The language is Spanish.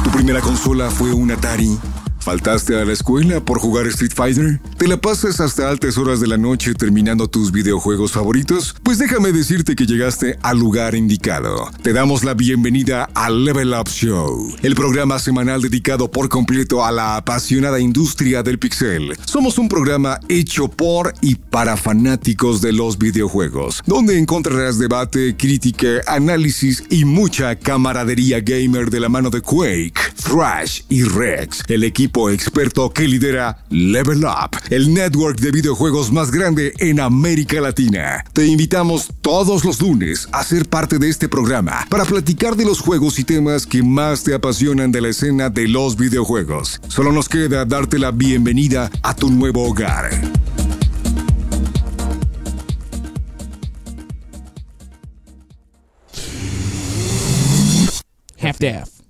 Tu primera consola fue un Atari ¿Faltaste a la escuela por jugar Street Fighter? ¿Te la pasas hasta altas horas de la noche terminando tus videojuegos favoritos? Pues déjame decirte que llegaste al lugar indicado. Te damos la bienvenida al Level Up Show, el programa semanal dedicado por completo a la apasionada industria del pixel. Somos un programa hecho por y para fanáticos de los videojuegos, donde encontrarás debate, crítica, análisis y mucha camaradería gamer de la mano de Quake, Thrash y Rex, el equipo experto que lidera Level Up, el network de videojuegos más grande en América Latina. Te invitamos todos los lunes a ser parte de este programa para platicar de los juegos y temas que más te apasionan de la escena de los videojuegos. Solo nos queda darte la bienvenida a tu nuevo hogar. Half-Death